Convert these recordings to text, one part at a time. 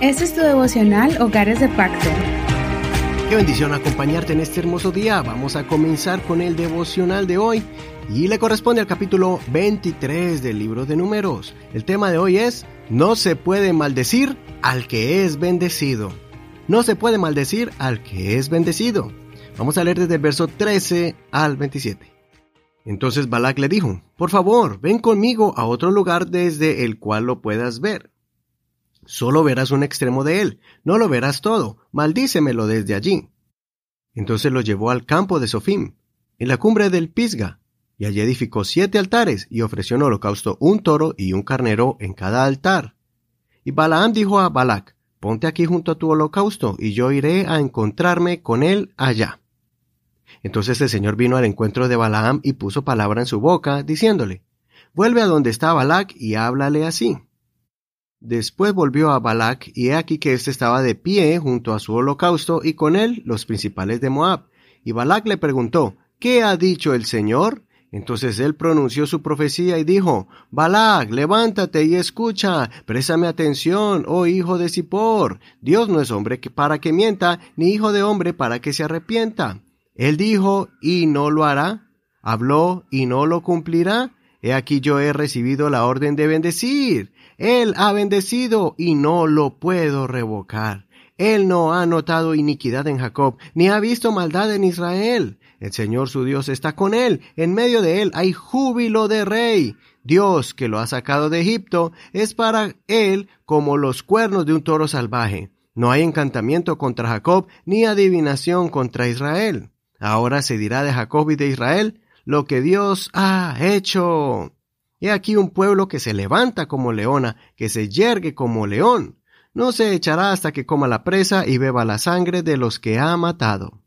Este es tu devocional Hogares de Pacto. Qué bendición acompañarte en este hermoso día. Vamos a comenzar con el devocional de hoy y le corresponde al capítulo 23 del libro de números. El tema de hoy es, no se puede maldecir al que es bendecido. No se puede maldecir al que es bendecido. Vamos a leer desde el verso 13 al 27. Entonces Balak le dijo, por favor, ven conmigo a otro lugar desde el cual lo puedas ver. Solo verás un extremo de él, no lo verás todo, maldícemelo desde allí. Entonces lo llevó al campo de Sofim, en la cumbre del Pisga, y allí edificó siete altares y ofreció en holocausto un toro y un carnero en cada altar. Y Balaam dijo a Balac, ponte aquí junto a tu holocausto, y yo iré a encontrarme con él allá. Entonces el Señor vino al encuentro de Balaam y puso palabra en su boca, diciéndole, Vuelve a donde está Balac y háblale así. Después volvió a Balac, y he aquí que éste estaba de pie junto a su holocausto, y con él los principales de Moab. Y Balac le preguntó, ¿Qué ha dicho el Señor? Entonces él pronunció su profecía y dijo, Balac, levántate y escucha, préstame atención, oh hijo de Zippor. Dios no es hombre para que mienta, ni hijo de hombre para que se arrepienta. Él dijo, y no lo hará. Habló, y no lo cumplirá. He aquí yo he recibido la orden de bendecir. Él ha bendecido y no lo puedo revocar. Él no ha notado iniquidad en Jacob, ni ha visto maldad en Israel. El Señor su Dios está con él. En medio de él hay júbilo de rey. Dios que lo ha sacado de Egipto es para él como los cuernos de un toro salvaje. No hay encantamiento contra Jacob, ni adivinación contra Israel. Ahora se dirá de Jacob y de Israel lo que Dios ha hecho. He aquí un pueblo que se levanta como leona, que se yergue como león. No se echará hasta que coma la presa y beba la sangre de los que ha matado.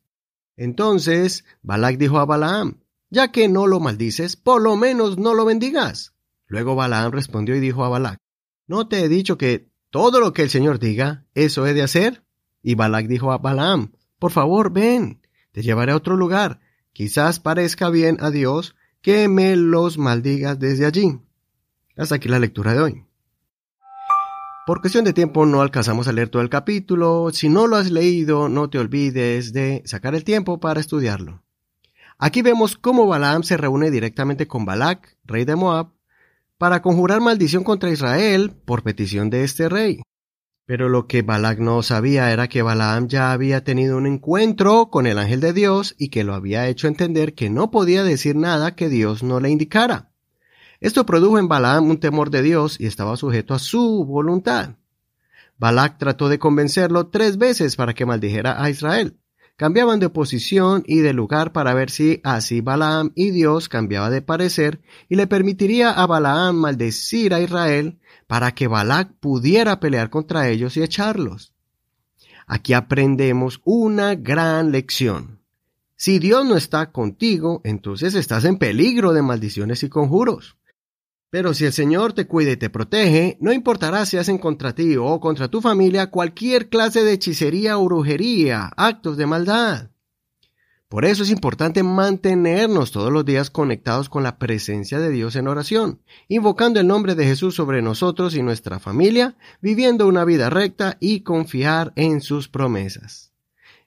Entonces Balac dijo a Balaam, ya que no lo maldices, por lo menos no lo bendigas. Luego Balaam respondió y dijo a Balac, ¿no te he dicho que todo lo que el Señor diga, eso he de hacer? Y Balac dijo a Balaam, por favor, ven, te llevaré a otro lugar, quizás parezca bien a Dios que me los maldigas desde allí. Hasta aquí la lectura de hoy. Por cuestión de tiempo no alcanzamos a leer todo el capítulo. Si no lo has leído, no te olvides de sacar el tiempo para estudiarlo. Aquí vemos cómo Balaam se reúne directamente con Balac, rey de Moab, para conjurar maldición contra Israel por petición de este rey. Pero lo que Balac no sabía era que Balaam ya había tenido un encuentro con el ángel de Dios y que lo había hecho entender que no podía decir nada que Dios no le indicara. Esto produjo en Balaam un temor de Dios y estaba sujeto a su voluntad. Balac trató de convencerlo tres veces para que maldijera a Israel. Cambiaban de posición y de lugar para ver si así Balaam y Dios cambiaba de parecer y le permitiría a Balaam maldecir a Israel para que Balac pudiera pelear contra ellos y echarlos. Aquí aprendemos una gran lección. Si Dios no está contigo, entonces estás en peligro de maldiciones y conjuros. Pero si el Señor te cuida y te protege, no importará si hacen contra ti o contra tu familia cualquier clase de hechicería o brujería, actos de maldad. Por eso es importante mantenernos todos los días conectados con la presencia de Dios en oración, invocando el nombre de Jesús sobre nosotros y nuestra familia, viviendo una vida recta y confiar en sus promesas.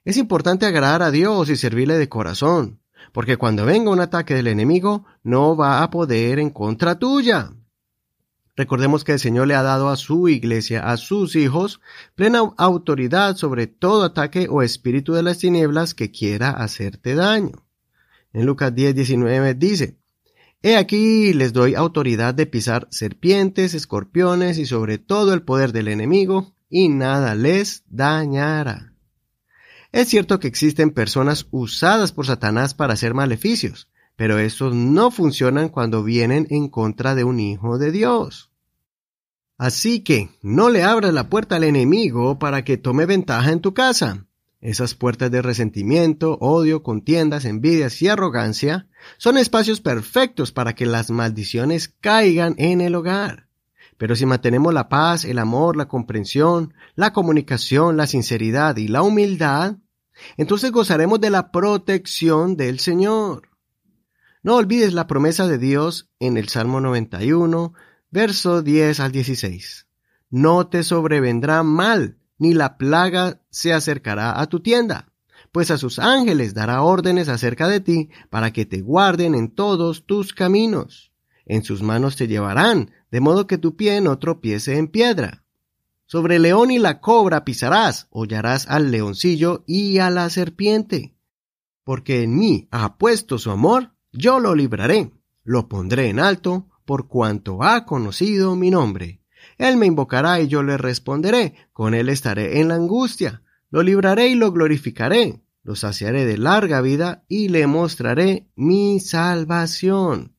Es importante agradar a Dios y servirle de corazón, porque cuando venga un ataque del enemigo, no va a poder en contra tuya. Recordemos que el Señor le ha dado a su iglesia, a sus hijos, plena autoridad sobre todo ataque o espíritu de las tinieblas que quiera hacerte daño. En Lucas 10, 19 dice, He aquí les doy autoridad de pisar serpientes, escorpiones y sobre todo el poder del enemigo, y nada les dañará. Es cierto que existen personas usadas por Satanás para hacer maleficios, pero estos no funcionan cuando vienen en contra de un hijo de Dios. Así que no le abras la puerta al enemigo para que tome ventaja en tu casa. Esas puertas de resentimiento, odio, contiendas, envidias y arrogancia son espacios perfectos para que las maldiciones caigan en el hogar. Pero si mantenemos la paz, el amor, la comprensión, la comunicación, la sinceridad y la humildad, entonces gozaremos de la protección del Señor. No olvides la promesa de Dios en el Salmo 91, verso 10 al 16. no te sobrevendrá mal, ni la plaga se acercará a tu tienda, pues a sus ángeles dará órdenes acerca de ti para que te guarden en todos tus caminos. En sus manos te llevarán, de modo que tu pie no tropiece en piedra. Sobre el león y la cobra pisarás, hollarás al leoncillo y a la serpiente. Porque en mí ha puesto su amor, yo lo libraré, lo pondré en alto, por cuanto ha conocido mi nombre. Él me invocará y yo le responderé, con él estaré en la angustia, lo libraré y lo glorificaré, lo saciaré de larga vida y le mostraré mi salvación.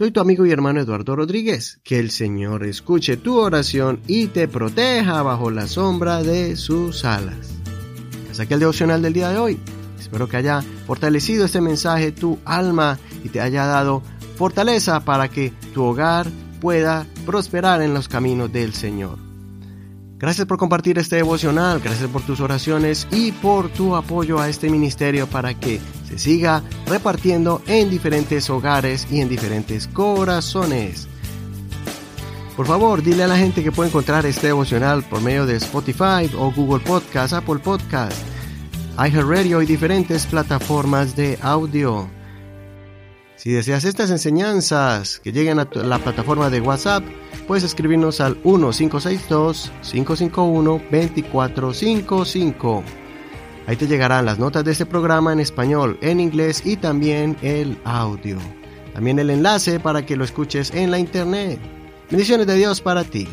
Soy tu amigo y hermano Eduardo Rodríguez. Que el Señor escuche tu oración y te proteja bajo la sombra de sus alas. Hasta aquí el devocional del día de hoy. Espero que haya fortalecido este mensaje tu alma y te haya dado fortaleza para que tu hogar pueda prosperar en los caminos del Señor. Gracias por compartir este devocional, gracias por tus oraciones y por tu apoyo a este ministerio para que se siga repartiendo en diferentes hogares y en diferentes corazones. Por favor, dile a la gente que puede encontrar este devocional por medio de Spotify o Google Podcast, Apple Podcast, iHeartRadio y diferentes plataformas de audio. Si deseas estas enseñanzas que lleguen a la plataforma de WhatsApp, puedes escribirnos al 1562-551-2455. Ahí te llegarán las notas de este programa en español, en inglés y también el audio. También el enlace para que lo escuches en la internet. Bendiciones de Dios para ti.